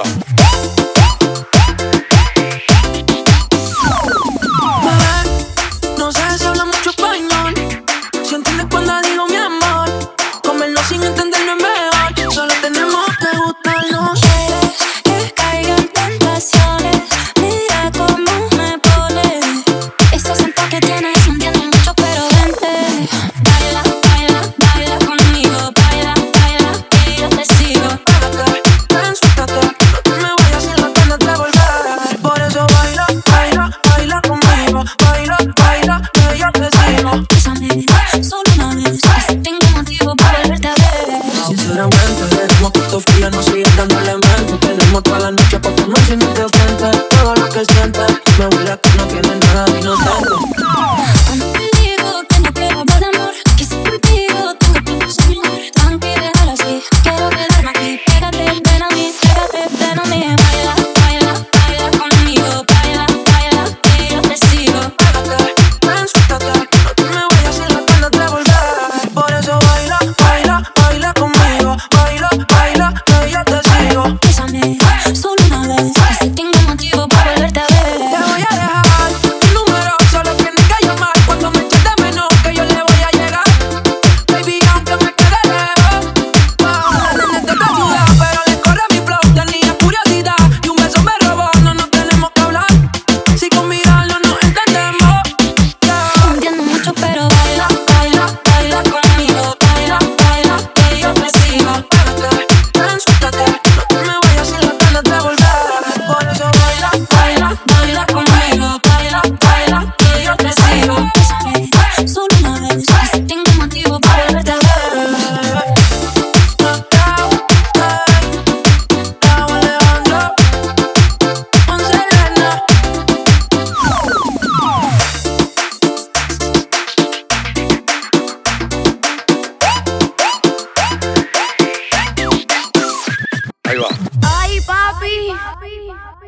arriba. sinceramente. Como tú te frías, no sigues dándole mente. Tenemos toda la noche para tomar si no te ofendes. Todo lo que sientes, me huele que no tienes nada de inocente. papi. papi.